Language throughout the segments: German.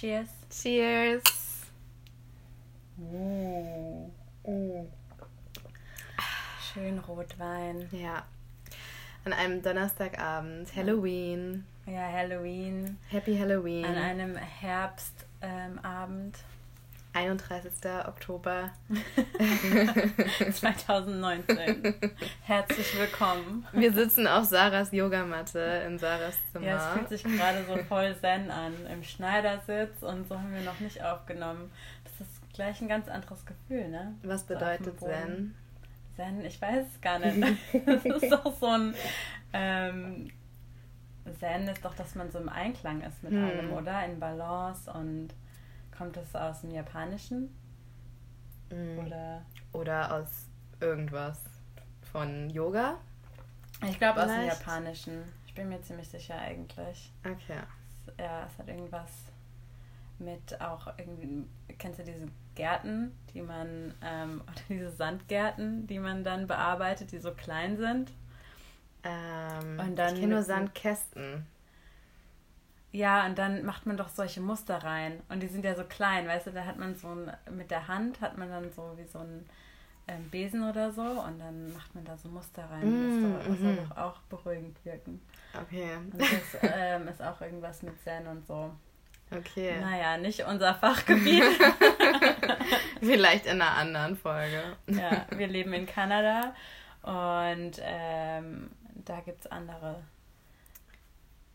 Cheers. Cheers. Oh. Oh. Schön Rotwein. Ja. An einem Donnerstagabend, Halloween. Ja, Halloween. Happy Halloween. An einem Herbstabend. Ähm, 31. Oktober 2019. Herzlich willkommen. Wir sitzen auf Sarahs Yogamatte in Sarahs Zimmer. Ja, es fühlt sich gerade so voll zen an. Im Schneidersitz und so haben wir noch nicht aufgenommen. Das ist gleich ein ganz anderes Gefühl, ne? Was bedeutet so Zen? Zen, ich weiß es gar nicht. Das ist doch so ein. Ähm, Zen ist doch, dass man so im Einklang ist mit hm. allem, oder? In Balance und Kommt das aus dem Japanischen? Mm. Oder? Oder aus irgendwas von Yoga? Ich glaube aus dem Japanischen. Ich bin mir ziemlich sicher eigentlich. Okay. Es, ja, es hat irgendwas mit auch irgendwie. Kennst du diese Gärten, die man, ähm, oder diese Sandgärten, die man dann bearbeitet, die so klein sind? Ähm, Und dann ich kenne nur Sandkästen. Ja, und dann macht man doch solche Muster rein. Und die sind ja so klein, weißt du, da hat man so ein, mit der Hand hat man dann so wie so ein ähm, Besen oder so und dann macht man da so Muster rein. Mm, das, soll, soll mhm. doch auch beruhigend wirken. Okay. Und das ähm, ist auch irgendwas mit Zen und so. Okay. Naja, nicht unser Fachgebiet. Vielleicht in einer anderen Folge. ja, wir leben in Kanada und ähm, da gibt es andere,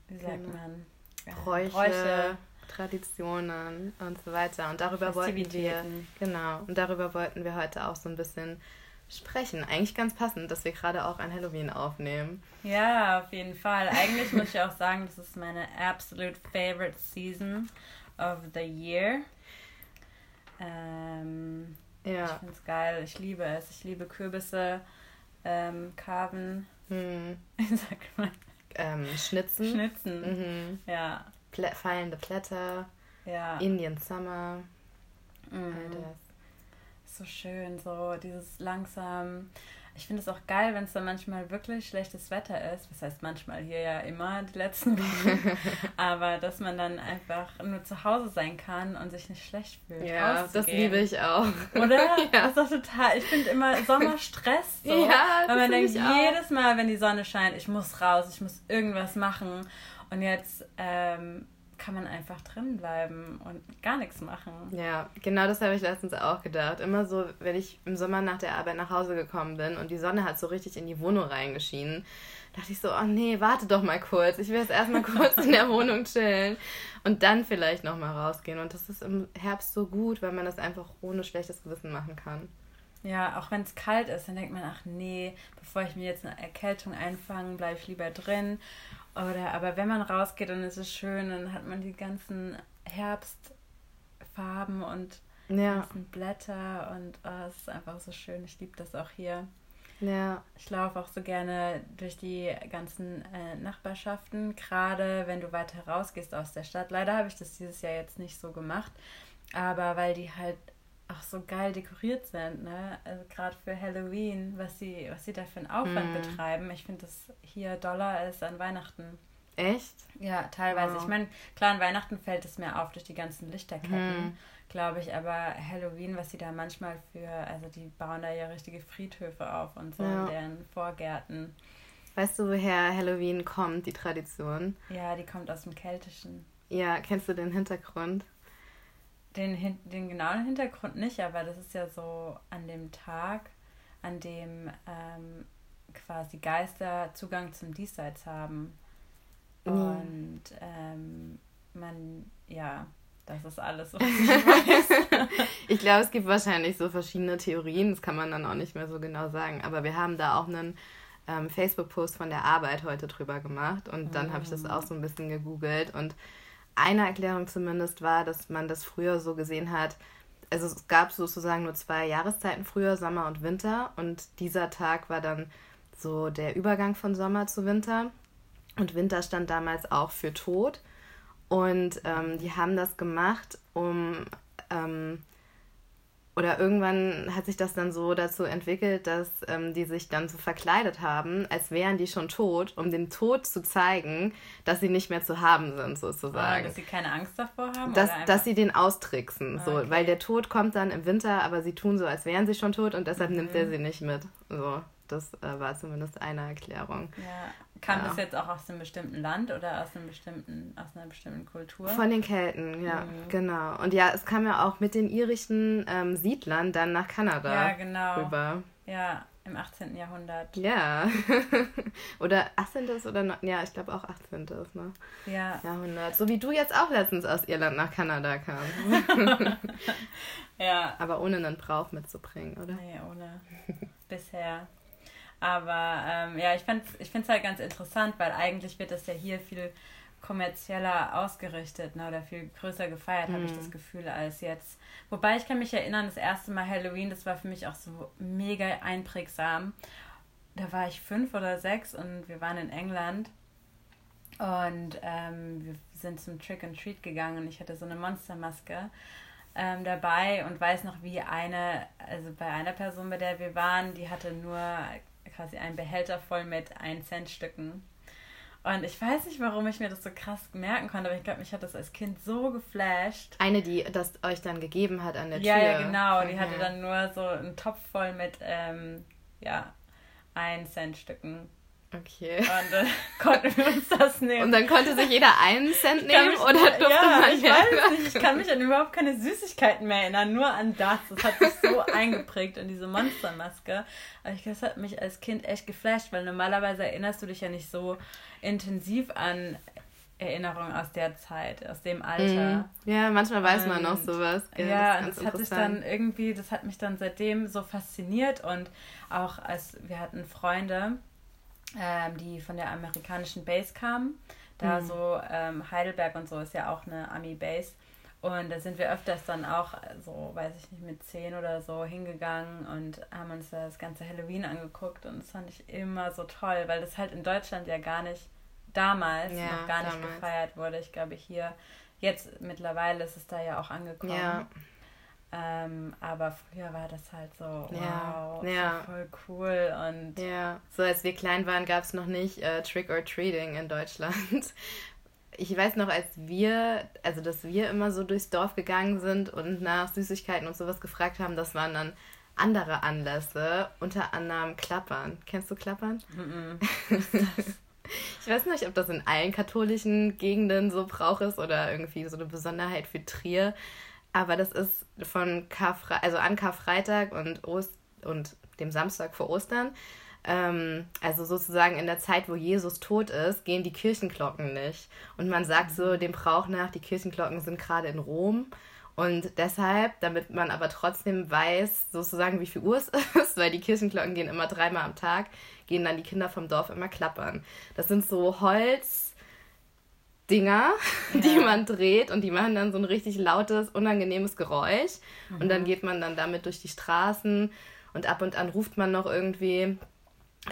wie sagt man? Bräuche, Bräuche, Traditionen und so weiter. Und darüber wollten wir, genau, und darüber wollten wir heute auch so ein bisschen sprechen. Eigentlich ganz passend, dass wir gerade auch ein Halloween aufnehmen. Ja, auf jeden Fall. Eigentlich muss ich auch sagen, das ist meine absolute favorite season of the year. Ähm, ja. Ich finde es geil. Ich liebe es. Ich liebe Kürbisse, ähm, Carven. Hm. Sag mal ähm, Schnitzen. Schnitzen. Mhm. Ja. Plä fallende Blätter. Ja. Indian Summer. Mhm. All das. So schön, so dieses langsam ich finde es auch geil, wenn es dann manchmal wirklich schlechtes Wetter ist. Was heißt manchmal hier ja immer die letzten Wochen. Aber dass man dann einfach nur zu Hause sein kann und sich nicht schlecht fühlt. Ja, das liebe ich auch. Oder? ja. Das ist doch total. Ich finde immer Sommerstress so. Ja, weil man denkt, jedes Mal, wenn die Sonne scheint, ich muss raus, ich muss irgendwas machen. Und jetzt ähm, kann man einfach drin bleiben und gar nichts machen. Ja, genau das habe ich letztens auch gedacht. Immer so, wenn ich im Sommer nach der Arbeit nach Hause gekommen bin und die Sonne hat so richtig in die Wohnung reingeschienen, dachte ich so, oh nee, warte doch mal kurz. Ich will jetzt erstmal kurz in der Wohnung chillen und dann vielleicht nochmal rausgehen. Und das ist im Herbst so gut, weil man das einfach ohne schlechtes Gewissen machen kann. Ja, auch wenn es kalt ist, dann denkt man, ach nee, bevor ich mir jetzt eine Erkältung einfange, bleibe ich lieber drin. Oder aber wenn man rausgeht und es ist schön, dann hat man die ganzen Herbstfarben und ja. ganzen Blätter und oh, es ist einfach so schön. Ich liebe das auch hier. Ja. Ich laufe auch so gerne durch die ganzen äh, Nachbarschaften, gerade wenn du weiter rausgehst aus der Stadt. Leider habe ich das dieses Jahr jetzt nicht so gemacht, aber weil die halt auch so geil dekoriert sind, ne? Also gerade für Halloween, was sie, was sie da für einen Aufwand mm. betreiben. Ich finde das hier Dollar ist an Weihnachten. Echt? Ja, teilweise. Oh. Ich meine, klar, an Weihnachten fällt es mir auf durch die ganzen Lichterketten, mm. glaube ich, aber Halloween, was sie da manchmal für, also die bauen da ja richtige Friedhöfe auf und so ja. in deren Vorgärten. Weißt du, woher Halloween kommt, die Tradition? Ja, die kommt aus dem Keltischen. Ja, kennst du den Hintergrund? Den, den genauen Hintergrund nicht, aber das ist ja so an dem Tag, an dem ähm, quasi Geister Zugang zum Diesseits haben. Mhm. Und ähm, man, ja, das ist alles, was ich weiß. ich glaube, es gibt wahrscheinlich so verschiedene Theorien, das kann man dann auch nicht mehr so genau sagen. Aber wir haben da auch einen ähm, Facebook-Post von der Arbeit heute drüber gemacht und dann mhm. habe ich das auch so ein bisschen gegoogelt und eine Erklärung zumindest war, dass man das früher so gesehen hat. Also es gab sozusagen nur zwei Jahreszeiten früher, Sommer und Winter. Und dieser Tag war dann so der Übergang von Sommer zu Winter. Und Winter stand damals auch für Tod. Und ähm, die haben das gemacht, um ähm, oder irgendwann hat sich das dann so dazu entwickelt, dass ähm, die sich dann so verkleidet haben, als wären die schon tot, um dem Tod zu zeigen, dass sie nicht mehr zu haben sind, sozusagen. Oder dass sie keine Angst davor haben? Dass, dass sie den austricksen, so, okay. weil der Tod kommt dann im Winter, aber sie tun so, als wären sie schon tot und deshalb mhm. nimmt er sie nicht mit. So, das äh, war zumindest eine Erklärung. Ja. Kam ja. das jetzt auch aus einem bestimmten Land oder aus einem bestimmten, aus einer bestimmten Kultur? Von den Kelten, ja, mhm. genau. Und ja, es kam ja auch mit den irischen ähm, Siedlern dann nach Kanada ja, genau. rüber. Ja, im 18. Jahrhundert. Ja. oder 18. oder no ja, ich glaube auch 18. Ne? Ja. Jahrhundert. So wie du jetzt auch letztens aus Irland nach Kanada kamst. ja. Aber ohne einen Brauch mitzubringen, oder? Nee, ohne. Bisher. Aber ähm, ja, ich finde es ich find's halt ganz interessant, weil eigentlich wird das ja hier viel kommerzieller ausgerichtet ne, oder viel größer gefeiert, mhm. habe ich das Gefühl, als jetzt. Wobei ich kann mich erinnern, das erste Mal Halloween, das war für mich auch so mega einprägsam. Da war ich fünf oder sechs und wir waren in England und ähm, wir sind zum Trick and Treat gegangen und ich hatte so eine Monstermaske ähm, dabei und weiß noch, wie eine, also bei einer Person, bei der wir waren, die hatte nur quasi einen Behälter voll mit 1 Cent Stücken. Und ich weiß nicht, warum ich mir das so krass merken konnte, aber ich glaube, mich hat das als Kind so geflasht. Eine, die das euch dann gegeben hat an der Tür. Ja, ja, genau. Die mhm. hatte dann nur so einen Topf voll mit, ähm, ja, 1 Cent Stücken. Okay. Und dann konnten wir uns das nehmen. Und dann konnte sich jeder einen Cent nehmen mich, oder durfte ja, man ich weiß nicht. Ich kann mich an überhaupt keine Süßigkeiten mehr erinnern, nur an das. Das hat sich so eingeprägt in diese Monstermaske. Aber ich das hat mich als Kind echt geflasht, weil normalerweise erinnerst du dich ja nicht so intensiv an Erinnerungen aus der Zeit, aus dem Alter. Mhm. Ja, manchmal weiß und, man noch sowas. Ja, ja und das hat sich dann irgendwie, das hat mich dann seitdem so fasziniert und auch als wir hatten Freunde, ähm, die von der amerikanischen Base kamen. Da mhm. so ähm, Heidelberg und so ist ja auch eine Army-Base. Und da sind wir öfters dann auch, so weiß ich nicht, mit zehn oder so hingegangen und haben uns das ganze Halloween angeguckt. Und das fand ich immer so toll, weil das halt in Deutschland ja gar nicht, damals ja, noch gar nicht damals. gefeiert wurde. Ich glaube, hier, jetzt mittlerweile ist es da ja auch angekommen. Ja. Ähm, aber früher war das halt so, wow, ja, ja. voll cool. Und ja, so als wir klein waren, gab es noch nicht äh, Trick or Treating in Deutschland. Ich weiß noch, als wir, also dass wir immer so durchs Dorf gegangen sind und nach Süßigkeiten und sowas gefragt haben, das waren dann andere Anlässe, unter anderem Klappern. Kennst du Klappern? Mm -mm. ich weiß nicht, ob das in allen katholischen Gegenden so Brauch ist oder irgendwie so eine Besonderheit für Trier. Aber das ist von Karfre also an Karfreitag und, Ost und dem Samstag vor Ostern. Ähm, also sozusagen in der Zeit, wo Jesus tot ist, gehen die Kirchenglocken nicht. Und man sagt so dem Brauch nach, die Kirchenglocken sind gerade in Rom. Und deshalb, damit man aber trotzdem weiß, sozusagen, wie viel Uhr es ist, weil die Kirchenglocken gehen immer dreimal am Tag, gehen dann die Kinder vom Dorf immer klappern. Das sind so Holz, Dinger, die man dreht und die machen dann so ein richtig lautes, unangenehmes Geräusch. Mhm. Und dann mhm. geht man dann damit durch die Straßen und ab und an ruft man noch irgendwie,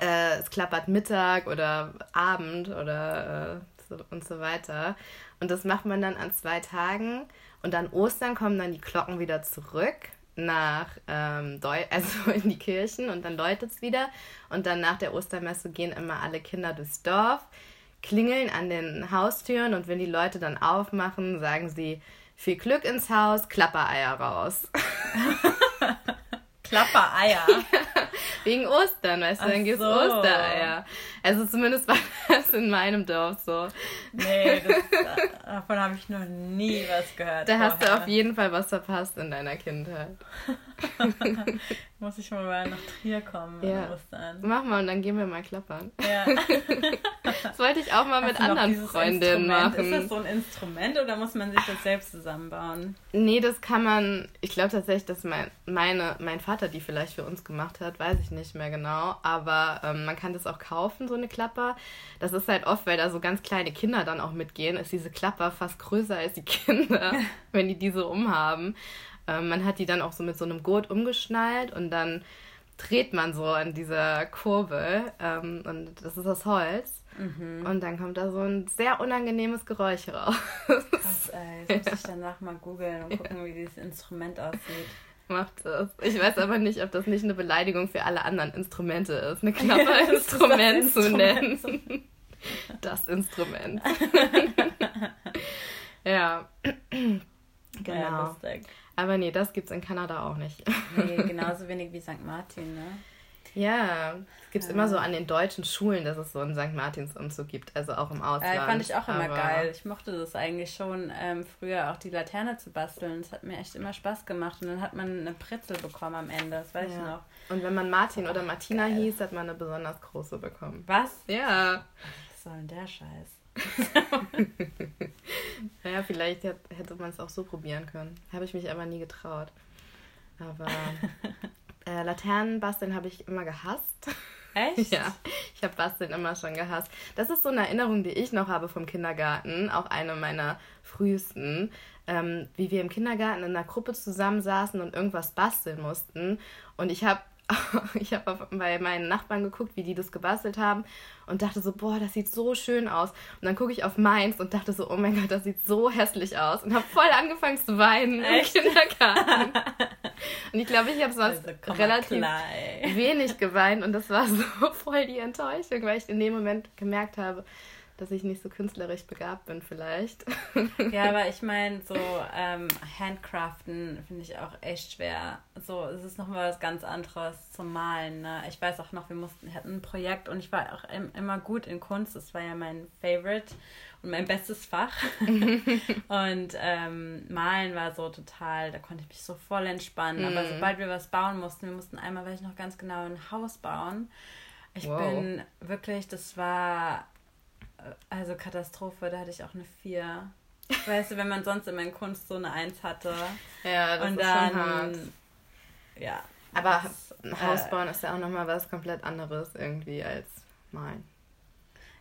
äh, es klappert Mittag oder Abend oder äh, so, und so weiter. Und das macht man dann an zwei Tagen. Und an Ostern kommen dann die Glocken wieder zurück nach ähm, also in die Kirchen und dann läutet es wieder. Und dann nach der Ostermesse gehen immer alle Kinder durchs Dorf klingeln an den Haustüren und wenn die Leute dann aufmachen, sagen sie viel Glück ins Haus, Klappereier raus. Klappereier? Wegen Ostern, weißt du, dann gibt es so. Ostereier. Also zumindest war das in meinem Dorf so. Nee, das, davon habe ich noch nie was gehört. Da vorher. hast du auf jeden Fall was verpasst in deiner Kindheit. Muss ich mal nach Trier kommen ja. Ostern. Mach mal und dann gehen wir mal klappern. Ja. das wollte ich auch mal Hast mit anderen Freundinnen machen. Ist das so ein Instrument oder muss man sich das selbst zusammenbauen? Nee, das kann man, ich glaube tatsächlich, dass mein, meine, mein Vater die vielleicht für uns gemacht hat, weiß ich nicht mehr genau. Aber ähm, man kann das auch kaufen, so eine Klapper. Das ist halt oft, weil da so ganz kleine Kinder dann auch mitgehen, ist diese Klapper fast größer als die Kinder, wenn die diese umhaben. Ähm, man hat die dann auch so mit so einem Gurt umgeschnallt und dann dreht man so an dieser Kurbel ähm, und das ist aus Holz. Mhm. Und dann kommt da so ein sehr unangenehmes Geräusch raus. Krass, ey. Das muss ich danach mal googeln und gucken, ja. wie dieses Instrument aussieht. Macht das. Ich weiß aber nicht, ob das nicht eine Beleidigung für alle anderen Instrumente ist, eine Klapperinstrument zu nennen. Das Instrument. ja. Genau. Ja, aber nee, das gibt's in Kanada auch nicht. nee, genauso wenig wie St. Martin, ne? Ja, es gibt ja. immer so an den deutschen Schulen, dass es so einen St. Martins-Umzug gibt, also auch im Ausland. Äh, fand ich auch immer geil. Ich mochte das eigentlich schon, ähm, früher auch die Laterne zu basteln. Das hat mir echt immer Spaß gemacht. Und dann hat man eine Pretzel bekommen am Ende, das weiß ja. ich noch. Und wenn man Martin oder Martina geil. hieß, hat man eine besonders große bekommen. Was? Ja. Was soll denn der Scheiß? naja, vielleicht hätte man es auch so probieren können. Habe ich mich aber nie getraut. Aber äh, Laternen basteln habe ich immer gehasst. Echt? ja, ich habe Basteln immer schon gehasst. Das ist so eine Erinnerung, die ich noch habe vom Kindergarten, auch eine meiner frühesten, ähm, wie wir im Kindergarten in einer Gruppe zusammensaßen und irgendwas basteln mussten. Und ich habe ich habe bei meinen Nachbarn geguckt, wie die das gebastelt haben und dachte so, boah, das sieht so schön aus. Und dann gucke ich auf meins und dachte so, oh mein Gott, das sieht so hässlich aus. Und habe voll angefangen zu weinen Echt? im Kindergarten. und ich glaube, ich habe sonst also, relativ wenig geweint und das war so voll die Enttäuschung, weil ich in dem Moment gemerkt habe, dass ich nicht so künstlerisch begabt bin vielleicht. ja, aber ich meine, so ähm, Handcraften finde ich auch echt schwer. So, es ist nochmal was ganz anderes zum Malen. Ne? Ich weiß auch noch, wir mussten, hatten ein Projekt und ich war auch im, immer gut in Kunst. Das war ja mein Favorite und mein bestes Fach. und ähm, Malen war so total, da konnte ich mich so voll entspannen. Mhm. Aber sobald wir was bauen mussten, wir mussten einmal, weiß ich noch ganz genau, ein Haus bauen. Ich wow. bin wirklich, das war also Katastrophe, da hatte ich auch eine 4. Weißt du, wenn man sonst immer in Kunst so eine 1 hatte. ja, das und ist dann, schon hart. Ja. Aber das, Haus bauen äh, ist ja auch nochmal was komplett anderes irgendwie als malen.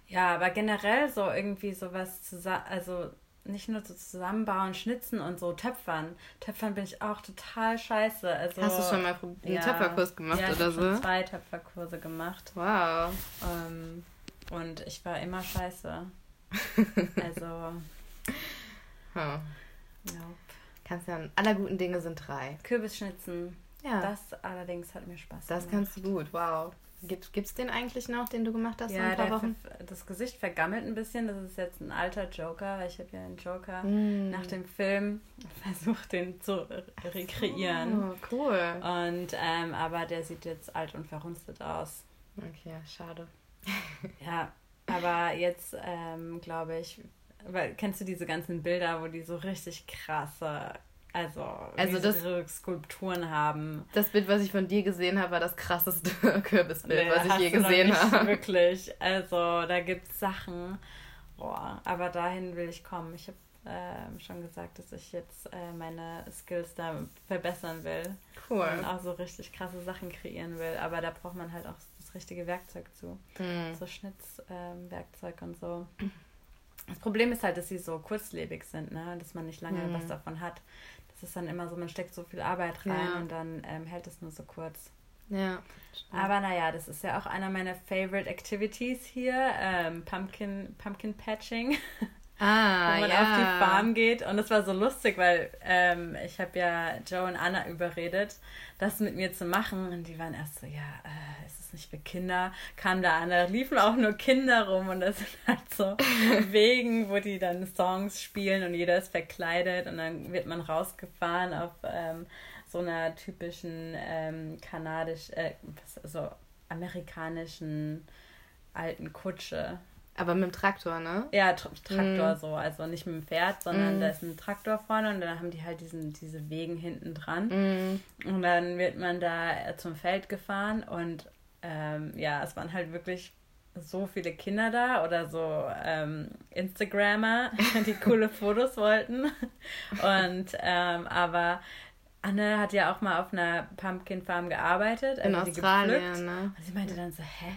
Ja, aber generell so irgendwie sowas zusammen, also nicht nur so zusammenbauen, schnitzen und so Töpfern. Töpfern bin ich auch total scheiße. Also, Hast du schon mal einen ja, Töpferkurs gemacht ja, ich oder so? Ich zwei Töpferkurse gemacht. Wow. Ähm, und ich war immer scheiße. also. Huh. Nope. Kannst ja, aller guten Dinge sind drei. Kürbisschnitzen. Ja. Das allerdings hat mir Spaß das gemacht. Das kannst du gut, wow. Gibt es den eigentlich noch, den du gemacht hast ja, ein paar Wochen? das Gesicht vergammelt ein bisschen. Das ist jetzt ein alter Joker. Ich habe ja einen Joker mm. nach dem Film versucht, den zu rekreieren. Oh, cool. Und ähm, aber der sieht jetzt alt und verrunstet aus. Okay, schade. ja, aber jetzt ähm, glaube ich, weil kennst du diese ganzen Bilder, wo die so richtig krasse, also, also das, Skulpturen haben. Das Bild, was ich von dir gesehen habe, war das krasseste Kürbisbild, nee, was ich je gesehen habe. Wirklich, also da gibt es Sachen, boah, aber dahin will ich kommen. Ich habe äh, schon gesagt, dass ich jetzt äh, meine Skills da verbessern will. Cool. Und auch so richtig krasse Sachen kreieren will. Aber da braucht man halt auch richtige Werkzeug zu. Mhm. So Schnitzwerkzeug ähm, und so. Das Problem ist halt, dass sie so kurzlebig sind, ne? dass man nicht lange mhm. was davon hat. Das ist dann immer so, man steckt so viel Arbeit rein ja. und dann ähm, hält es nur so kurz. Ja. Stimmt. Aber naja, das ist ja auch einer meiner Favorite Activities hier, ähm, Pumpkin, Pumpkin Patching. Ah, wo man ja. auf die Farm geht. Und es war so lustig, weil ähm, ich habe ja Joe und Anna überredet, das mit mir zu machen. Und die waren erst so, ja, äh, ist es nicht für Kinder? Kam da an, da liefen auch nur Kinder rum und das sind halt so Wegen, wo die dann Songs spielen und jeder ist verkleidet und dann wird man rausgefahren auf ähm, so einer typischen ähm, kanadisch, äh, so amerikanischen alten Kutsche. Aber mit dem Traktor, ne? Ja, Tra Traktor mm. so. Also nicht mit dem Pferd, sondern mm. da ist ein Traktor vorne und dann haben die halt diesen, diese Wegen hinten dran. Mm. Und dann wird man da zum Feld gefahren und ähm, ja, es waren halt wirklich so viele Kinder da oder so ähm, Instagrammer, die coole Fotos wollten. Und ähm, aber Anne hat ja auch mal auf einer Pumpkin Farm gearbeitet. Also In Australien, ne? Und sie meinte dann so, hä?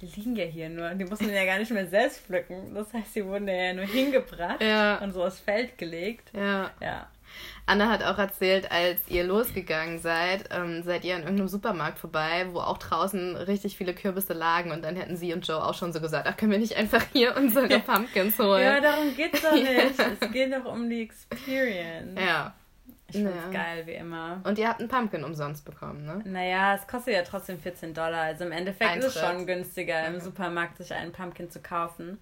die liegen ja hier nur. Die mussten ja gar nicht mehr selbst pflücken. Das heißt, sie wurden ja nur hingebracht ja. und so aufs Feld gelegt. Ja. Ja. Anna hat auch erzählt, als ihr losgegangen seid, ähm, seid ihr an irgendeinem Supermarkt vorbei, wo auch draußen richtig viele Kürbisse lagen und dann hätten sie und Joe auch schon so gesagt, ach, können wir nicht einfach hier unsere Pumpkins holen? Ja, darum geht's doch nicht. es geht doch um die Experience. Ja. Ich find's ja. geil, wie immer. Und ihr habt einen Pumpkin umsonst bekommen, ne? Naja, es kostet ja trotzdem 14 Dollar. Also im Endeffekt Eintritt. ist es schon günstiger, im Supermarkt sich einen Pumpkin zu kaufen.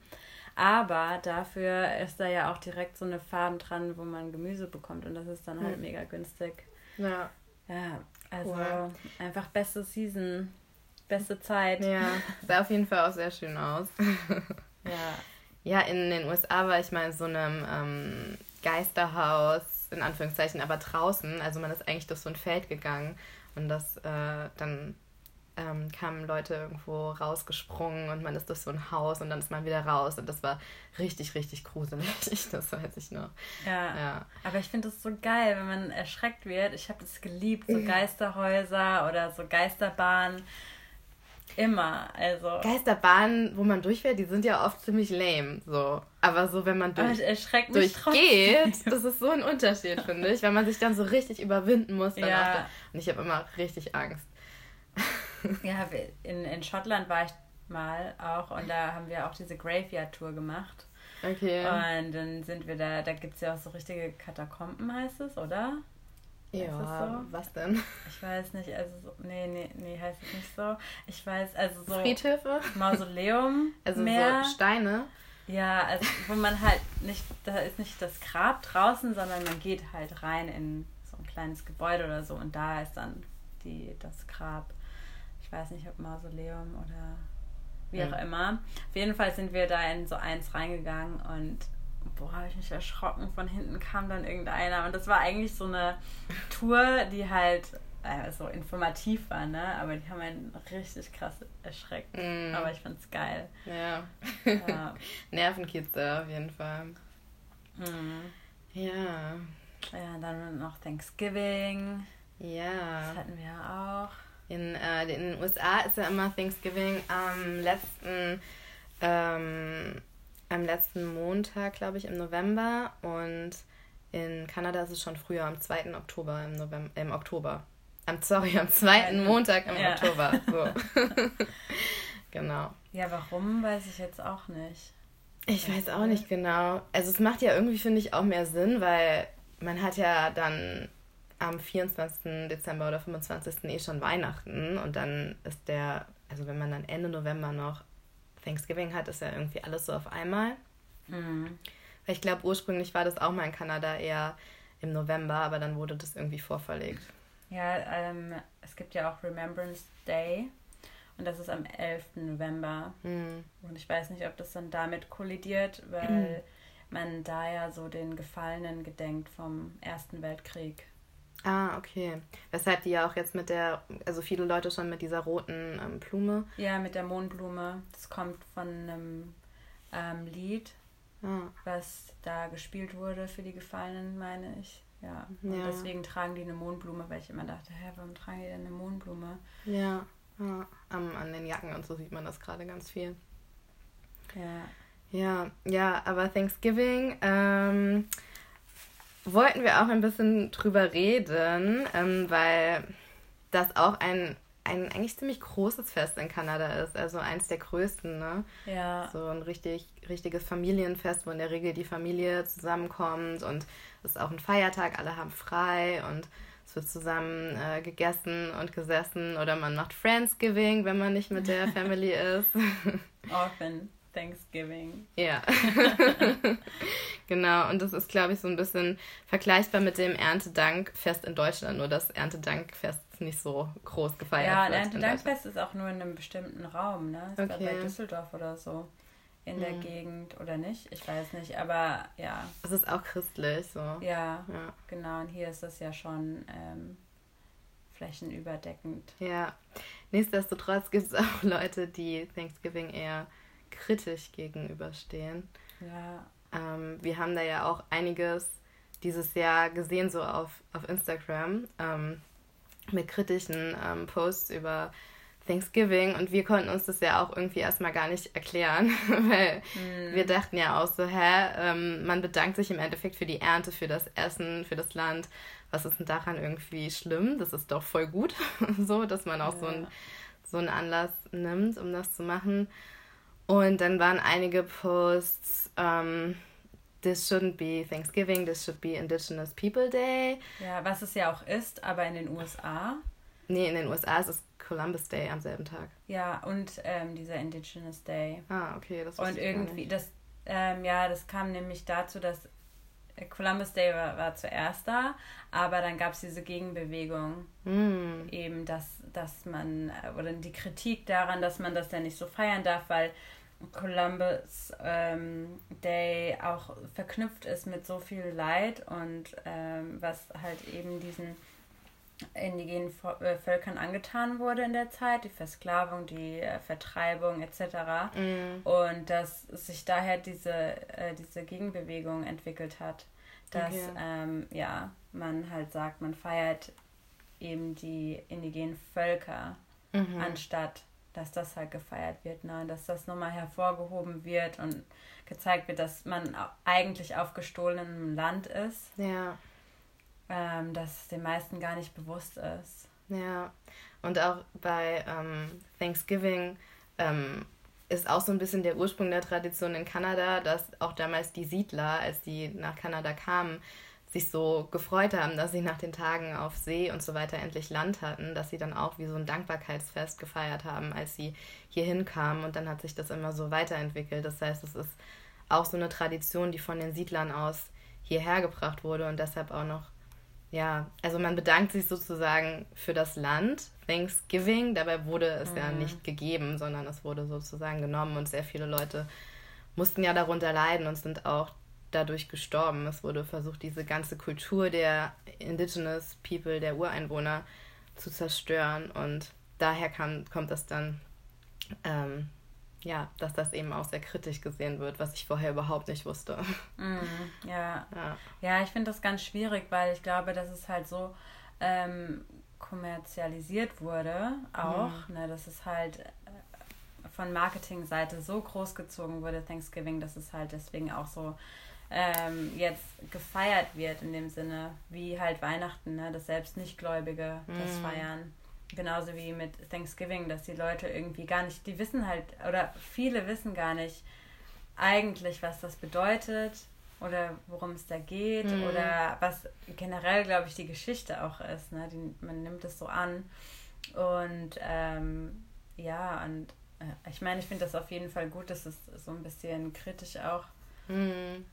Aber dafür ist da ja auch direkt so eine Farben dran, wo man Gemüse bekommt. Und das ist dann halt hm. mega günstig. Ja. Ja, also cool. einfach beste Season, beste Zeit. Ja, sah auf jeden Fall auch sehr schön aus. ja. Ja, in den USA war ich mal in so einem ähm, Geisterhaus, in Anführungszeichen, aber draußen. Also man ist eigentlich durch so ein Feld gegangen und das äh, dann ähm, kamen Leute irgendwo rausgesprungen und man ist durch so ein Haus und dann ist man wieder raus und das war richtig, richtig gruselig, das weiß ich noch. Ja, ja. aber ich finde das so geil, wenn man erschreckt wird. Ich habe das geliebt, so Geisterhäuser oder so Geisterbahnen. Immer, also. Geisterbahnen, wo man durchfährt, die sind ja oft ziemlich lame, so. Aber so, wenn man durch, durchgeht, das ist so ein Unterschied, finde ich, weil man sich dann so richtig überwinden muss. Ja. Und ich habe immer richtig Angst. Ja, in, in Schottland war ich mal auch und da haben wir auch diese Graveyard-Tour gemacht. Okay. Und dann sind wir da, da gibt es ja auch so richtige Katakomben, heißt es, oder? Ja, so? was denn? Ich weiß nicht, also so, nee, nee, nee, heißt es nicht so. Ich weiß, also so. Friedhöfe? Mausoleum. also mehr. so Steine. Ja, also wo man halt nicht, da ist nicht das Grab draußen, sondern man geht halt rein in so ein kleines Gebäude oder so und da ist dann die, das Grab ich weiß nicht, ob Mausoleum oder wie auch immer. Auf jeden Fall sind wir da in so eins reingegangen und boah, habe ich mich erschrocken. Von hinten kam dann irgendeiner und das war eigentlich so eine Tour, die halt äh, so informativ war, ne? Aber die haben einen richtig krass erschreckt. Mm. Aber ich fand's geil. Ja. ja. Nervenkitzel auf jeden Fall. Mm. Ja. Ja, dann noch Thanksgiving. Ja. Das hatten wir auch. In, äh, in den USA ist ja immer Thanksgiving am letzten, ähm, am letzten Montag, glaube ich, im November. Und in Kanada ist es schon früher, am 2. Oktober im, November, im Oktober. Am, sorry, am 2. Montag im ja. Oktober. So. genau. Ja, warum, weiß ich jetzt auch nicht. Ich weiß auch nicht genau. Also es macht ja irgendwie, finde ich, auch mehr Sinn, weil man hat ja dann am 24. Dezember oder 25. eh schon Weihnachten und dann ist der, also wenn man dann Ende November noch Thanksgiving hat, ist ja irgendwie alles so auf einmal. Mhm. Weil ich glaube, ursprünglich war das auch mal in Kanada eher im November, aber dann wurde das irgendwie vorverlegt. Ja, ähm, es gibt ja auch Remembrance Day und das ist am 11. November. Mhm. Und ich weiß nicht, ob das dann damit kollidiert, weil mhm. man da ja so den Gefallenen gedenkt vom Ersten Weltkrieg. Ah, okay. Weshalb die ja auch jetzt mit der, also viele Leute schon mit dieser roten ähm, Blume. Ja, mit der Mohnblume. Das kommt von einem ähm, Lied, ah. was da gespielt wurde für die Gefallenen, meine ich. Ja. Und ja. deswegen tragen die eine Mohnblume, weil ich immer dachte, hä, warum tragen die denn eine Mohnblume? Ja, ja. Um, an den Jacken und so sieht man das gerade ganz viel. Ja. Ja, ja, aber Thanksgiving, ähm, wollten wir auch ein bisschen drüber reden, ähm, weil das auch ein, ein eigentlich ziemlich großes Fest in Kanada ist. Also eins der größten, ne? Ja. So ein richtig, richtiges Familienfest, wo in der Regel die Familie zusammenkommt und es ist auch ein Feiertag, alle haben frei und es wird zusammen äh, gegessen und gesessen oder man macht Friendsgiving, wenn man nicht mit der Family ist. Often. Thanksgiving. Ja. genau, und das ist, glaube ich, so ein bisschen vergleichbar mit dem Erntedankfest in Deutschland, nur das Erntedankfest nicht so groß gefeiert ja, wird. Ja, Erntedankfest ist auch nur in einem bestimmten Raum, ne? Ist okay. bei Düsseldorf oder so. In der hm. Gegend oder nicht, ich weiß nicht, aber ja. Es ist auch christlich, so. Ja, ja. genau, und hier ist es ja schon ähm, flächenüberdeckend. Ja, nichtsdestotrotz gibt es auch Leute, die Thanksgiving eher kritisch gegenüberstehen. Ja. Ähm, wir haben da ja auch einiges dieses Jahr gesehen, so auf, auf Instagram, ähm, mit kritischen ähm, Posts über Thanksgiving und wir konnten uns das ja auch irgendwie erstmal gar nicht erklären, weil mm. wir dachten ja auch so, hä, ähm, man bedankt sich im Endeffekt für die Ernte, für das Essen, für das Land. Was ist denn daran irgendwie schlimm? Das ist doch voll gut, so, dass man auch ja. so, ein, so einen Anlass nimmt, um das zu machen. Und dann waren einige Posts, ähm, this shouldn't be Thanksgiving, this should be Indigenous People Day. Ja, was es ja auch ist, aber in den USA. Nee, in den USA ist es Columbus Day am selben Tag. Ja, und ähm, dieser Indigenous Day. Ah, okay, das Und irgendwie, das, ähm, ja, das kam nämlich dazu, dass Columbus Day war, war zuerst da, aber dann gab es diese Gegenbewegung, mm. eben, dass, dass man, oder die Kritik daran, dass man das ja nicht so feiern darf, weil Columbus ähm, Day auch verknüpft ist mit so viel Leid und ähm, was halt eben diesen indigenen äh, Völkern angetan wurde in der Zeit, die Versklavung, die äh, Vertreibung etc. Mm. Und dass sich daher diese, äh, diese Gegenbewegung entwickelt hat, dass Okay. ähm, ja, man halt sagt, man feiert eben die indigenen Völker, Mhm. anstatt dass das halt gefeiert wird, ne? Dass das nochmal hervorgehoben wird und gezeigt wird, dass man eigentlich auf gestohlenem Land ist, Ja, ähm, dass den meisten gar nicht bewusst ist. ja. Und auch bei ähm, Thanksgiving ähm, ist auch so ein bisschen der Ursprung der Tradition in Kanada, dass auch damals die Siedler, als die nach Kanada kamen, sich so gefreut haben, dass sie nach den Tagen auf See und so weiter endlich Land hatten, dass sie dann auch wie so ein Dankbarkeitsfest gefeiert haben, als sie hierhin kamen. Und dann hat sich das immer so weiterentwickelt. Das heißt, es ist auch so eine Tradition, die von den Siedlern aus hierher gebracht wurde und deshalb auch noch, ja, also man bedankt sich sozusagen für das Land, Thanksgiving, dabei wurde es ja Mhm. nicht gegeben, sondern es wurde sozusagen genommen und sehr viele Leute mussten ja darunter leiden und sind auch dadurch gestorben. Es wurde versucht, diese ganze Kultur der Indigenous People, der Ureinwohner zu zerstören und daher kam, kommt das dann, ähm, ja, dass das eben auch sehr kritisch gesehen wird, was ich vorher überhaupt nicht wusste. Mhm, ja. Ja, Ja, ich finde das ganz schwierig, weil ich glaube, dass es halt so ähm, kommerzialisiert wurde, auch, ne, dass es halt äh, von Marketingseite so groß gezogen wurde, Thanksgiving, dass es halt deswegen auch so ähm, jetzt gefeiert wird in dem Sinne, wie halt Weihnachten, ne, dass selbst Nichtgläubige das Mhm. feiern. Genauso wie mit Thanksgiving, dass die Leute irgendwie gar nicht, die wissen halt, oder viele wissen gar nicht eigentlich, was das bedeutet oder worum es da geht Mhm. oder was generell, glaube ich, die Geschichte auch ist. Ne? Die, man nimmt es so an. Und ähm, ja, und äh, ich meine, ich finde das auf jeden Fall gut, dass es so ein bisschen kritisch auch Mhm.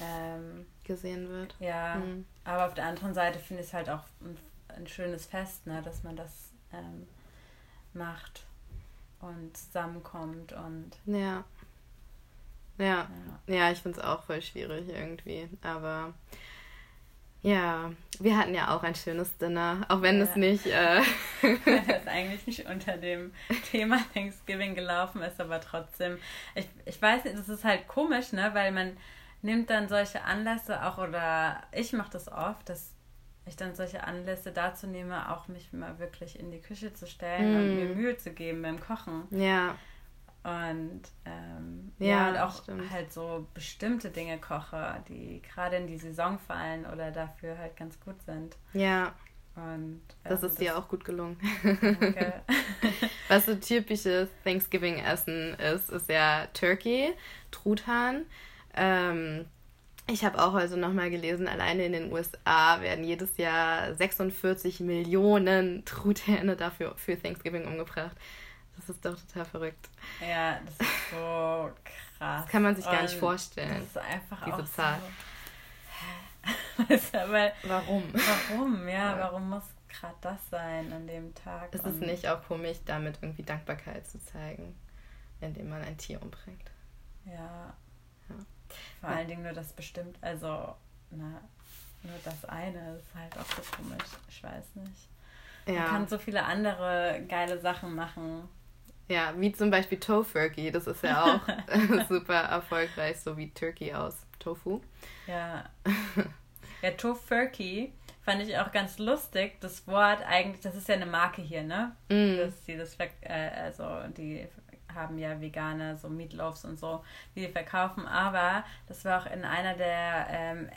Ähm, gesehen wird. ja, Mhm. aber auf der anderen Seite finde ich es halt auch ein, ein schönes Fest, ne, dass man das ähm, macht und zusammenkommt und Ja. Ja, ja. ja, ich finde es auch voll schwierig irgendwie. Aber ja, wir hatten ja auch ein schönes Dinner, auch wenn es Ja. nicht. Äh, das eigentlich nicht unter dem Thema Thanksgiving gelaufen ist, aber trotzdem, ich, ich weiß nicht, das ist halt komisch, ne, weil man nimmt dann solche Anlässe auch, oder ich mache das oft, dass ich dann solche Anlässe dazu nehme, auch mich mal wirklich in die Küche zu stellen und Mm. mir Mühe zu geben beim Kochen. ja, Und ähm, Ja, ja, und auch stimmt. halt so bestimmte Dinge koche, die gerade in die Saison fallen oder dafür halt ganz gut sind. ja, Und das ähm, ist dir auch gut gelungen. Danke. Was so typisches Thanksgiving-Essen ist, ist ja Turkey, Truthahn. Ähm, ich habe auch also nochmal gelesen, alleine in den USA werden jedes Jahr 46 Millionen Truthähne dafür für Thanksgiving umgebracht. Das ist doch total verrückt. Ja, das ist so krass. Das kann man sich gar nicht Und vorstellen, Das ist einfach diese auch Zahl. So? Weißt du, aber Warum? warum? Ja, Ja. warum muss gerade das sein an dem Tag? Ist es Und- nicht auch komisch, damit irgendwie Dankbarkeit zu zeigen, indem man ein Tier umbringt? Ja. Vor allen Dingen nur das bestimmt, also, na, nur das eine ist halt auch so komisch. Ich weiß nicht. Man Ja, kann so viele andere geile Sachen machen. ja wie zum Beispiel Tofurkey, das ist ja auch super erfolgreich, so wie Turkey aus Tofu. Ja. ja, Tofurkey fand ich auch ganz lustig. Das Wort eigentlich, das ist ja eine Marke hier, ne? Mm. dass sie das äh, also die haben ja vegane so Meatloafs und so, die die verkaufen, aber das war auch in einer der ähm,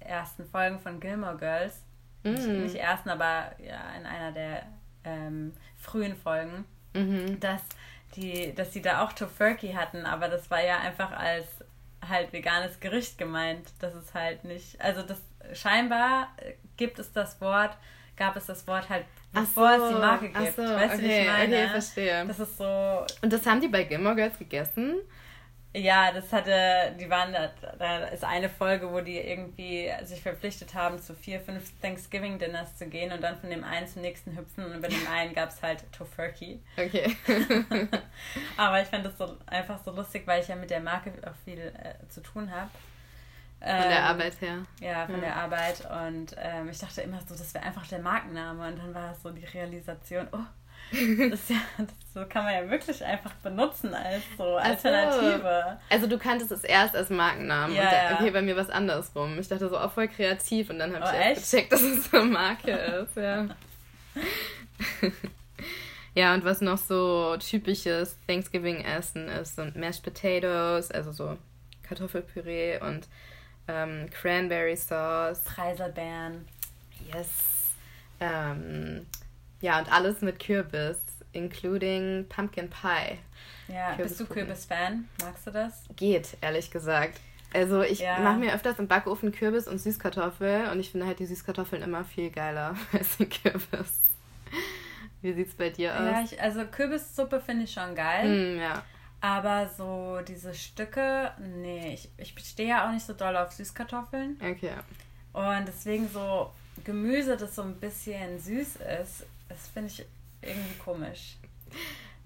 ersten Folgen von Gilmore Girls, nicht, Mm. nicht ersten, aber ja in einer der ähm, frühen Folgen, Mhm. dass die, dass sie da auch Tofurkey hatten, aber das war ja einfach als halt veganes Gericht gemeint. Das ist halt nicht, also das scheinbar gibt es das Wort, gab es das Wort halt bevor so, es die Marke gibt. So, weißt okay, du, wie ich meine? Okay, verstehe. Das ist so. Und das haben die bei Gilmore Girls gegessen? Ja, das hatte, die waren da, da ist eine Folge, wo die irgendwie sich verpflichtet haben, zu vier, fünf Thanksgiving-Dinners zu gehen und dann von dem einen zum nächsten hüpfen und bei dem einen gab es halt Tofurkey. Okay. Aber ich fand das so einfach so lustig, weil ich ja mit der Marke auch viel äh, zu tun habe. Von der ähm, Arbeit her. Ja, von ja. der Arbeit. Und ähm, ich dachte immer so, das wäre einfach der Markenname. Und dann war es so die Realisation, oh, das, ja, das so kann man ja wirklich einfach benutzen als so Alternative. So. Also du kanntest es erst als Markennamen. Ja, und da, okay, bei mir was andersrum. Ich dachte so, auch oh, voll kreativ und dann habe oh, ich erst gecheckt, dass es so eine Marke ist. Ja. ja, und was noch so typisches Thanksgiving-Essen ist, sind Mashed Potatoes, also so Kartoffelpüree und ähm, Cranberry Sauce. Preiselbeeren. Yes. Ähm, ja, und alles mit Kürbis, including Pumpkin Pie. Ja, bist du Kürbis-Fan? Magst du das? Geht, ehrlich gesagt. Also ich ja. mache mir öfters im Backofen Kürbis und Süßkartoffel und ich finde halt die Süßkartoffeln immer viel geiler als die Kürbis. Wie sieht's bei dir aus? Ja, ich, also Kürbissuppe finde ich schon geil. Mm, ja. Aber so diese Stücke, nee, ich, ich stehe ja auch nicht so doll auf Süßkartoffeln. Okay. Und deswegen so Gemüse, das so ein bisschen süß ist, das finde ich irgendwie komisch.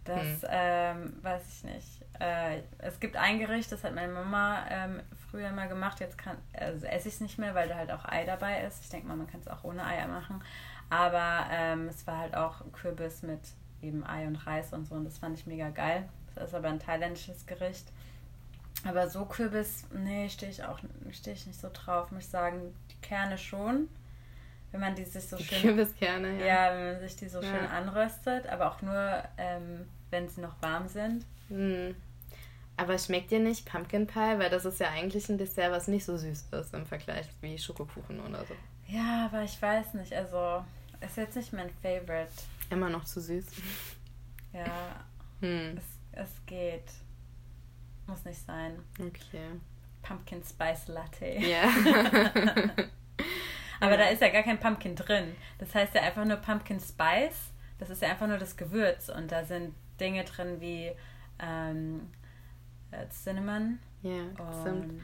Das hm. ähm, weiß ich nicht. Äh, es gibt ein Gericht, das hat meine Mama ähm, früher mal gemacht. Jetzt kann, also esse ich es nicht mehr, weil da halt auch Ei dabei ist. Ich denke mal, man kann es auch ohne Eier machen. Aber ähm, es war halt auch Kürbis mit eben Ei und Reis und so. Und das fand ich mega geil. Ist aber ein thailändisches Gericht. Aber so Kürbis, nee, stehe ich auch stehe ich nicht so drauf, muss ich sagen. Die Kerne schon wenn man die sich so schön. Kürbiskerne, ja. Ja, wenn man sich die so ja. schön anröstet, aber auch nur, ähm, wenn sie noch warm sind. Mm. Aber schmeckt dir nicht Pumpkin Pie? Weil das ist ja eigentlich ein Dessert, was nicht so süß ist im Vergleich wie Schokokuchen oder so. Ja, aber ich weiß nicht. Also, ist jetzt nicht mein Favorite. Immer noch zu süß. Ja. Hm. Es, es geht. Muss nicht sein. Okay. Pumpkin Spice Latte. Ja. Aber ja. da ist ja gar kein Pumpkin drin. Das heißt ja einfach nur Pumpkin Spice. Das ist ja einfach nur das Gewürz. Und da sind Dinge drin wie ähm, äh, Cinnamon ja, und Zimt,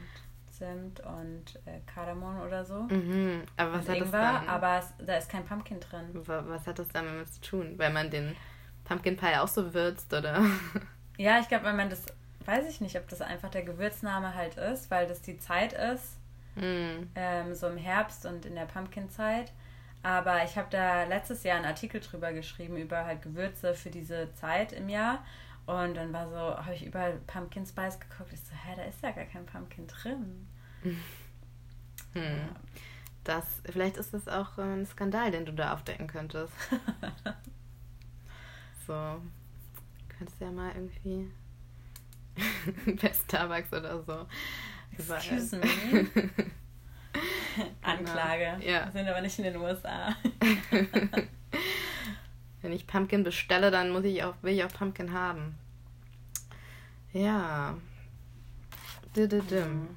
Zimt und äh, Kardamom oder so. Mhm. Aber was hat Ingwer, das dann? Aber es, da ist kein Pumpkin drin. Was hat das damit zu tun? Weil man den Pumpkin Pie auch so würzt, oder? Ja, ich glaube, wenn man das, weiß ich nicht, ob das einfach der Gewürzname halt ist, weil das die Zeit ist Mm. Ähm, so im Herbst und in der Pumpkin-Zeit. Aber ich habe da letztes Jahr einen Artikel drüber geschrieben, über halt Gewürze für diese Zeit im Jahr. Und dann war so, habe ich überall Pumpkin Spice geguckt. Ich so, hä, da ist ja gar kein Pumpkin drin. Hm. Ja. Das, vielleicht ist das auch ein Skandal, den du da aufdecken könntest. so. Könntest du ja mal irgendwie bei Starbucks oder so Excuse me. Anklage. Genau. Ja. Wir sind aber nicht in den USA. Wenn ich Pumpkin bestelle, dann muss ich auch, will ich auch Pumpkin haben. Ja. Mhm.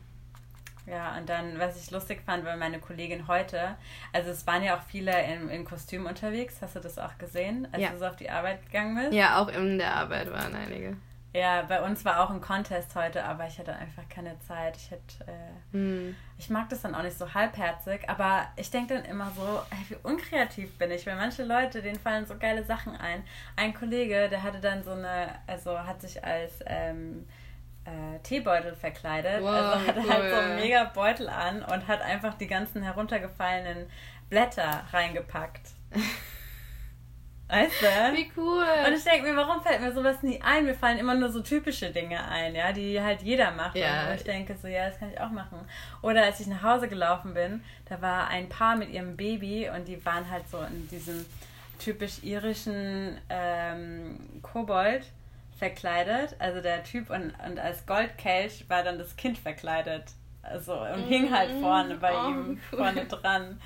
Ja, und dann, was ich lustig fand, weil meine Kollegin heute, also es waren ja auch viele in, in Kostüm unterwegs, hast du das auch gesehen, als ja. du so auf die Arbeit gegangen bist? Ja, auch in der Arbeit waren einige. Ja, bei uns war auch ein Contest heute, aber ich hatte einfach keine Zeit. Ich hätte, äh, hm. ich mag das dann auch nicht so halbherzig, aber ich denke dann immer so, ey, wie unkreativ bin ich, weil manche Leute, denen fallen so geile Sachen ein. Ein Kollege, der hatte dann so eine, also hat sich als ähm, äh, Teebeutel verkleidet, wow, also hatte cool. halt so einen mega Beutel an und hat einfach die ganzen heruntergefallenen Blätter reingepackt. Weißt du? Wie cool. Und ich denke mir, warum fällt mir sowas nie ein? Mir fallen immer nur so typische Dinge ein, ja, die halt jeder macht. Ja. Und ich denke so, ja, das kann ich auch machen. Oder als ich nach Hause gelaufen bin, da war ein Paar mit ihrem Baby und die waren halt so in diesem typisch irischen ähm, Kobold verkleidet. Also der Typ und, und als Goldkelch war dann das Kind verkleidet. Also, und hing halt mhm. vorne bei oh, ihm cool. vorne dran.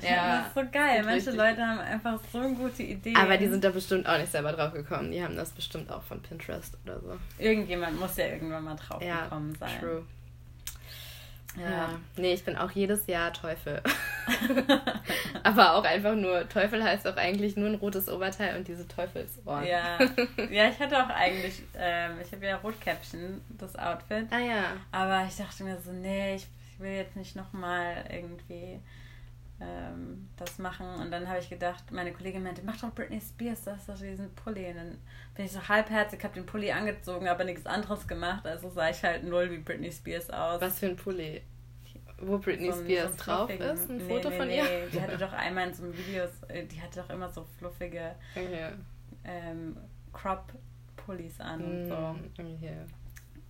Ja, das ist so geil. Manche Leute haben einfach so eine gute Idee. Aber die sind da bestimmt auch nicht selber drauf gekommen. Die haben das bestimmt auch von Pinterest oder so. Irgendjemand muss ja irgendwann mal drauf ja, gekommen sein. True. Ja. ja. Nee, ich bin auch jedes Jahr Teufel. Aber auch einfach nur, Teufel heißt auch eigentlich nur ein rotes Oberteil und diese Teufelsohren. Ja. ja, ich hatte auch eigentlich, ähm, ich habe ja Rotkäppchen, das Outfit. Ah ja. Aber ich dachte mir so, nee, ich, ich will jetzt nicht nochmal irgendwie ähm, das machen. Und dann habe ich gedacht, meine Kollegin meinte, mach doch Britney Spears, das ist doch diesen Pulli. Und dann bin ich so halbherzig, habe den Pulli angezogen, aber nichts anderes gemacht. Also sah ich halt null wie Britney Spears aus. Was für ein Pulli? Wo Britney so Spears so drauf ist? Ein nee, Foto nee, von nee. ihr? Die hatte doch einmal in so Videos, äh, die hatte doch immer so fluffige okay. ähm, Crop-Pullis an und so. Okay.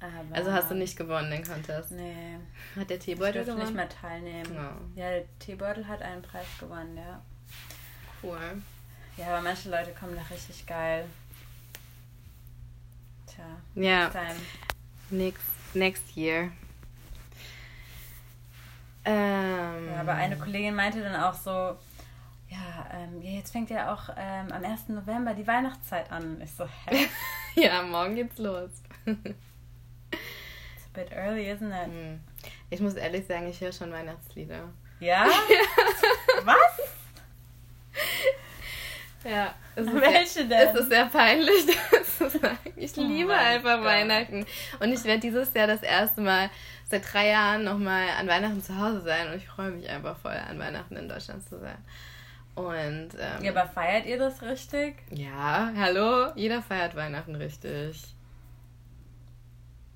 Aber also hast du nicht gewonnen den Contest? Nee. Hat der Teebeutel gewonnen? Ich nicht mehr teilnehmen. No. Ja, der Teebeutel hat einen Preis gewonnen, ja. Cool. Ja, aber manche Leute kommen da richtig geil. Tja. Ja. Yeah. Next, next year. Ähm. Ja, aber eine Kollegin meinte dann auch so, ja, ähm, jetzt fängt ja auch ähm, am 1. November die Weihnachtszeit an. Ich so, hä? ja, morgen geht's los. bit early, isn't it? Hm. Ich muss ehrlich sagen, ich höre schon Weihnachtslieder. Ja? Was? Ja. Welche sehr, denn? Es ist sehr peinlich, das zu sagen. Ich oh liebe einfach. Weihnachten. Und ich werde dieses Jahr das erste Mal seit drei Jahren nochmal an Weihnachten zu Hause sein. Und ich freue mich einfach voll, an Weihnachten in Deutschland zu sein. Und, ähm, ja, aber feiert ihr das richtig? Ja, hallo? Jeder feiert Weihnachten richtig.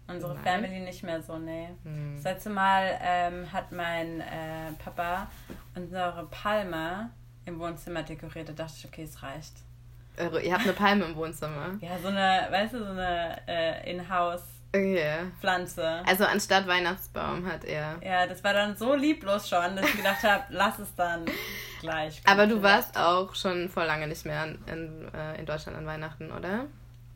Unsere Nein. Family nicht mehr so, nee. Hm. Das letzte Mal ähm, hat mein äh, Papa unsere Palme im Wohnzimmer dekoriert. Da dachte ich, okay, es reicht. Eure, ihr habt eine Palme im Wohnzimmer? ja, so eine, weißt du, so eine äh, In-house. Okay. Pflanze. Also anstatt Weihnachtsbaum hat er. Ja, das war dann so lieblos schon, dass ich gedacht habe, lass es dann gleich. Aber du warst auch schon vor lange nicht mehr in, in, äh, in Deutschland an Weihnachten, oder?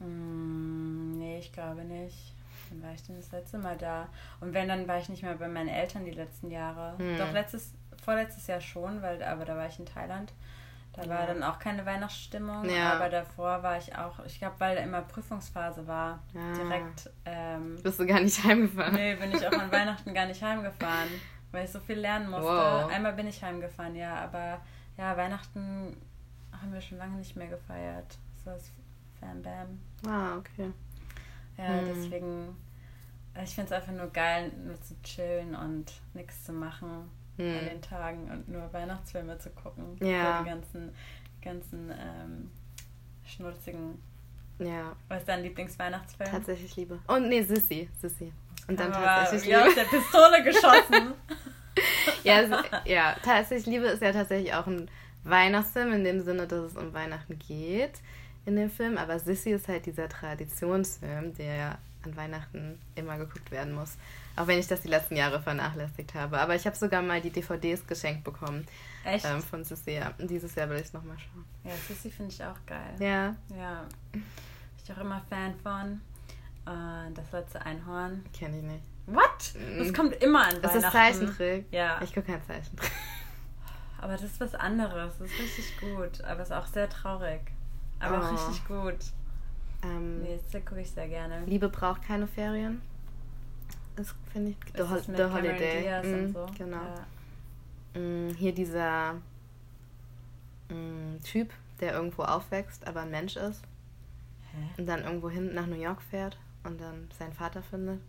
Mm, nee, ich glaube nicht. Wann war ich denn das letzte Mal da? Und wenn, dann war ich nicht mehr bei meinen Eltern die letzten Jahre. Hm. Doch letztes, vorletztes Jahr schon, weil, aber da war ich in Thailand. Da ja. war dann auch keine Weihnachtsstimmung, ja. aber davor war ich auch, ich glaube, weil da immer Prüfungsphase war, ja. direkt. Ähm, Bist du gar nicht heimgefahren? Nee, bin ich auch an Weihnachten gar nicht heimgefahren, weil ich so viel lernen musste. Wow. Einmal bin ich heimgefahren, ja, aber ja, Weihnachten haben wir schon lange nicht mehr gefeiert. So ist Fan Bam. Ah, okay. Ja, hm. deswegen, ich finde es einfach nur geil, nur zu chillen und nichts zu machen hm. an den Tagen und nur Weihnachtsfilme zu gucken. Ja. So die ganzen, ganzen ähm, schnulzigen. Ja. Was ist dein Lieblingsweihnachtsfilm? Tatsächlich Liebe. Und nee, Sissy. Sissy. Und dann Aber tatsächlich Liebe. aus der Pistole geschossen. ja, ja, tatsächlich Liebe ist ja tatsächlich auch ein Weihnachtsfilm in dem Sinne, dass es um Weihnachten geht in dem Film, aber Sissy ist halt dieser Traditionsfilm, der an Weihnachten immer geguckt werden muss. Auch wenn ich das die letzten Jahre vernachlässigt habe. Aber ich habe sogar mal die DVDs geschenkt bekommen. Echt? Ähm, von Sissy. Ja. Dieses Jahr will ich es nochmal schauen. Ja, Sissy finde ich auch geil. Ja. Ja. Bin ich auch immer Fan von. Uh, das letzte Einhorn. Kenne ich nicht. What? Das kommt immer an das Weihnachten. Das ist Zeichentrick. Ja. Ich gucke kein Zeichentrick. Aber das ist was anderes. Das ist richtig gut. Aber es ist auch sehr traurig. Aber oh. richtig gut. Ähm, nee, das gucke ich sehr gerne. Liebe braucht keine Ferien. Das finde ich. The, Ho The Holiday. Mm, so. Genau. Ja. Mm, hier dieser mm, Typ, der irgendwo aufwächst, aber ein Mensch ist. Hä? Und dann irgendwo hin nach New York fährt und dann seinen Vater findet.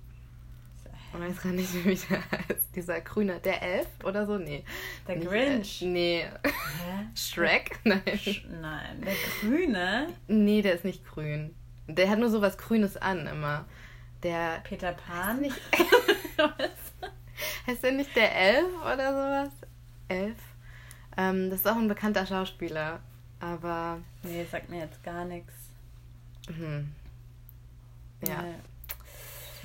Ich weiß gar nicht, wie der heißt. Dieser grüne, der Elf oder so? Nee. Der nicht Grinch? Elf. Nee. Hä? Shrek? Nein. Sch nein. Der grüne? Nee, der ist nicht grün. Der hat nur so was Grünes an immer. Der. Peter Pan? Nicht, heißt der nicht der Elf oder sowas? Elf? Ähm, das ist auch ein bekannter Schauspieler. Aber. Nee, sagt mir jetzt gar nichts. Mhm. Ja. Nee.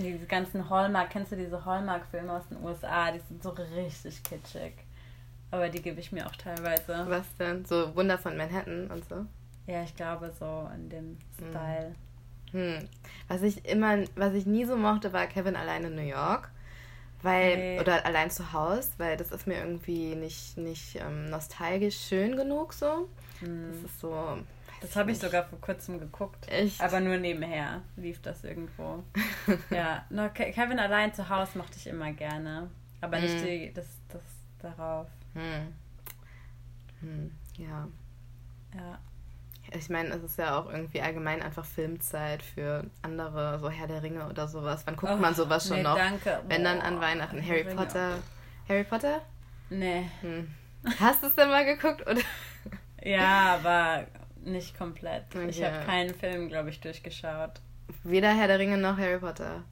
Diese ganzen Hallmark, kennst du diese Hallmark-Filme aus den USA? Die sind so richtig kitschig. Aber die gebe ich mir auch teilweise. Was denn? So Wunder von Manhattan und so? Ja, ich glaube so in dem hm. Style. Hm. Was ich immer, was ich nie so mochte, war Kevin allein in New York. Weil, nee. oder allein zu Hause, weil das ist mir irgendwie nicht, nicht ähm, nostalgisch schön genug so. Hm. Das ist so, das habe ich sogar vor kurzem geguckt. Echt? Aber nur nebenher lief das irgendwo. ja, nur Kevin allein zu Hause mochte ich immer gerne. Aber nicht hm. die, das, das darauf. Hm. Hm. Ja. Ja. Ich meine, es ist ja auch irgendwie allgemein einfach Filmzeit für andere, so Herr der Ringe oder sowas. Wann guckt oh, man sowas schon nee, noch? Danke. Wenn dann an Weihnachten. Harry Ringe. Potter. Harry Potter? Nee. Hm. Hast du es denn mal geguckt? Oder? Ja, aber nicht komplett. Okay. Ich habe keinen Film, glaube ich, durchgeschaut. Weder Herr der Ringe noch Harry Potter.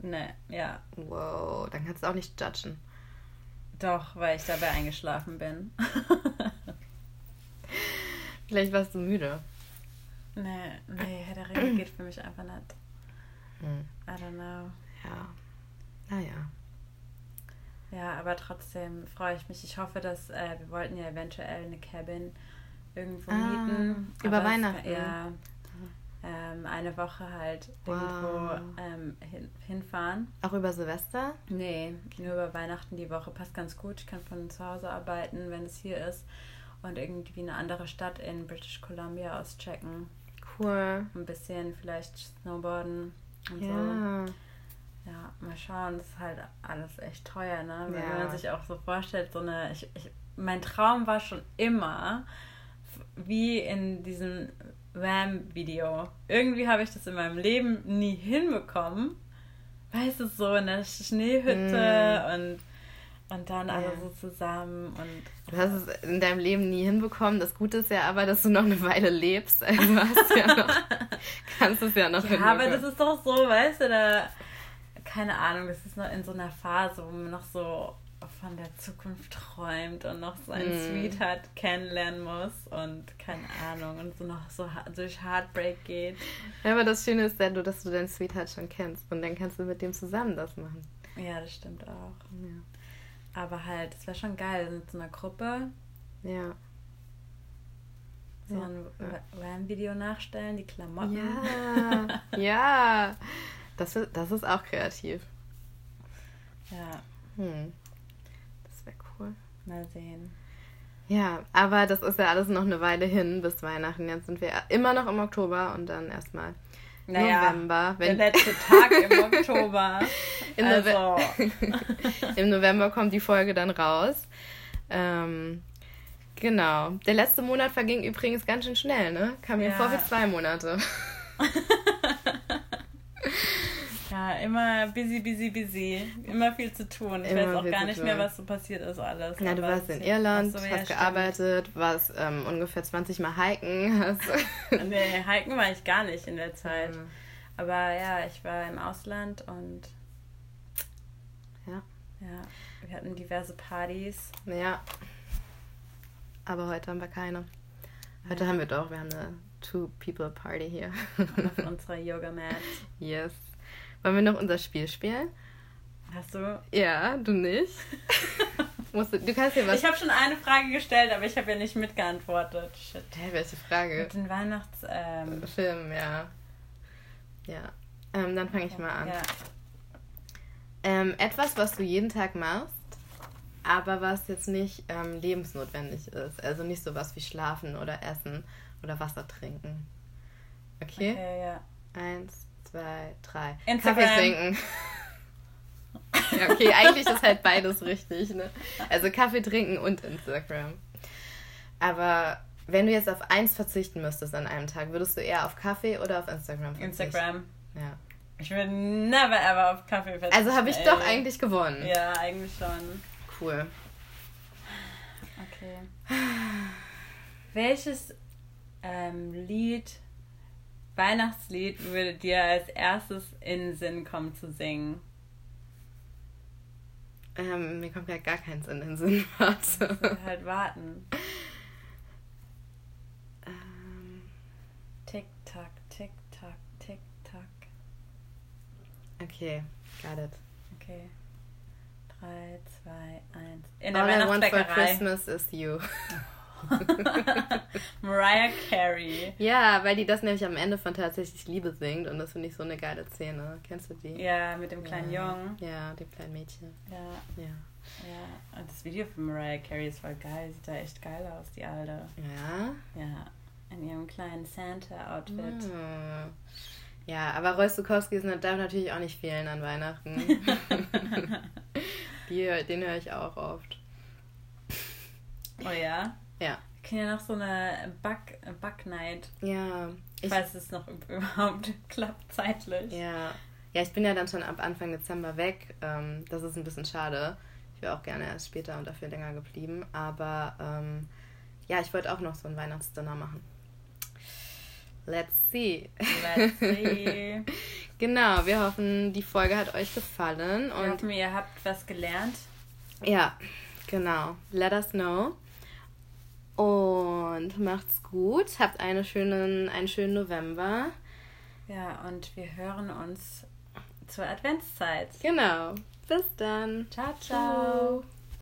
Nee, ja. Wow, dann kannst du auch nicht judgen. Doch, weil ich dabei eingeschlafen bin. Vielleicht warst du müde. Nee, nee, Herr der Ringe geht für mich einfach nicht. Hm. I don't know. Ja. Naja. Ja, aber trotzdem freue ich mich. Ich hoffe, dass äh, wir wollten ja eventuell eine Cabin irgendwo ah, mieten. Über Weihnachten. Kann, ja. Ähm, eine Woche halt wow. irgendwo ähm, hin, hinfahren. Auch über Silvester? Nee, nur über Weihnachten die Woche. Passt ganz gut. Ich kann von zu Hause arbeiten, wenn es hier ist. Und irgendwie eine andere Stadt in British Columbia auschecken. Cool. Ein bisschen vielleicht Snowboarden und ja. so. Ja, mal schauen, das ist halt alles echt teuer, ne? Wenn ja. man sich auch so vorstellt, so eine. Ich, ich, mein Traum war schon immer, wie in diesem Ram-Video. Irgendwie habe ich das in meinem Leben nie hinbekommen. Weißt du, so in der Schneehütte mm. und, und dann alle so zusammen und. Du hast es in deinem Leben nie hinbekommen. Das Gute ist ja aber, dass du noch eine Weile lebst. Also hast ja noch, kannst es ja noch Ja, aber das ist doch so, weißt du, da keine Ahnung, das ist noch in so einer Phase, wo man noch so von der Zukunft träumt und noch seinen mm. Sweetheart kennenlernen muss und keine Ahnung und so noch so durch Heartbreak geht. Ja, aber das Schöne ist ja nur, dass du deinen Sweetheart schon kennst und dann kannst du mit dem zusammen das machen. Ja, das stimmt auch. Ja. Aber halt, es wäre schon geil, mit so einer Gruppe. Ja. So ja. ein Ram-Video nachstellen, die Klamotten. Ja, ja. Das, das ist auch kreativ. Ja. Hm. Mal sehen. Ja, aber das ist ja alles noch eine Weile hin bis Weihnachten. Jetzt sind wir immer noch im Oktober und dann erstmal naja, November. Wenn der letzte Tag im Oktober. Im, also. Im November kommt die Folge dann raus. Ähm, genau. Der letzte Monat verging übrigens ganz schön schnell, ne? Kam mir ja. vor wie zwei Monate. Ja, immer busy, busy, busy. Immer viel zu tun. Ich immer weiß auch gar nicht mehr, was so passiert ist alles. Na, du warst in Irland, so, hast ja, gearbeitet, warst ähm, ungefähr 20 Mal hiken. Hast nee, hiken war ich gar nicht in der Zeit. Mhm. Aber ja, ich war im Ausland und ja. Ja, wir hatten diverse Partys. Ja. Aber heute haben wir keine. Heute ja. haben wir doch, wir haben eine Two-People-Party hier. Auf unserer Yoga-Mat. Yes. Wollen wir noch unser Spiel spielen? Hast du? Ja, du nicht. Du, du kannst dir was. Ich habe schon eine Frage gestellt, aber ich habe ja nicht mitgeantwortet. Shit. Hä, welche Frage? Mit den Weihnachtsfilmen. Ähm... ja. Ja. Ähm, dann fange ich mal an. Ja. Ähm, etwas, was du jeden Tag machst, aber was jetzt nicht ähm, lebensnotwendig ist. Also nicht so was wie schlafen oder essen oder Wasser trinken. Okay? Okay, ja. Eins, zwei, drei. Instagram. Kaffee trinken. ja, okay, eigentlich ist halt beides richtig, ne? Also Kaffee trinken und Instagram. Aber wenn du jetzt auf eins verzichten müsstest an einem Tag, würdest du eher auf Kaffee oder auf Instagram verzichten? Instagram. Ja. Ich würde never ever auf Kaffee verzichten. Also habe ich doch eigentlich gewonnen. Ja, eigentlich schon. Cool. Okay. Welches ähm, Lied Weihnachtslied würde dir als erstes in den Sinn kommen zu singen? Ähm, mir kommt ja gar keins in den Sinn. Warte. halt warten. Ähm. Tick, tack, tick, tack, tick, tack. Okay, got it. Okay. 3, 2, 1. In der All I want for Christmas is you. Mariah Carey. Ja, weil die das nämlich am Ende von Tatsächlich Liebe singt und das finde ich so eine geile Szene. Kennst du die? Ja, mit dem kleinen ja. Jungen. Ja, dem kleinen Mädchen. Ja. Ja. Ja, und das Video von Mariah Carey ist voll geil. Sieht da echt geil aus, die Alte. Ja? Ja, in ihrem kleinen Santa-Outfit. Hm. Ja, aber Roy Stokowski darf natürlich auch nicht fehlen an Weihnachten. Die, den höre ich auch oft. Oh ja? Ja. Wir können ja noch so eine Bug, Bug Night. Ja. Ich, falls es noch überhaupt klappt zeitlich. Ja. Ja, ich bin ja dann schon ab Anfang Dezember weg. Ähm, das ist ein bisschen schade. Ich wäre auch gerne erst später und dafür länger geblieben. Aber ähm, ja, ich wollte auch noch so ein Weihnachtsdinner machen. Let's see. Let's see. genau, wir hoffen, die Folge hat euch gefallen. Und wir hoffen, ihr habt was gelernt. Ja, genau. Let us know. Und macht's gut. Habt eine schönen, einen schönen November. Ja, und wir hören uns zur Adventszeit. Genau. Bis dann. Ciao, ciao. ciao.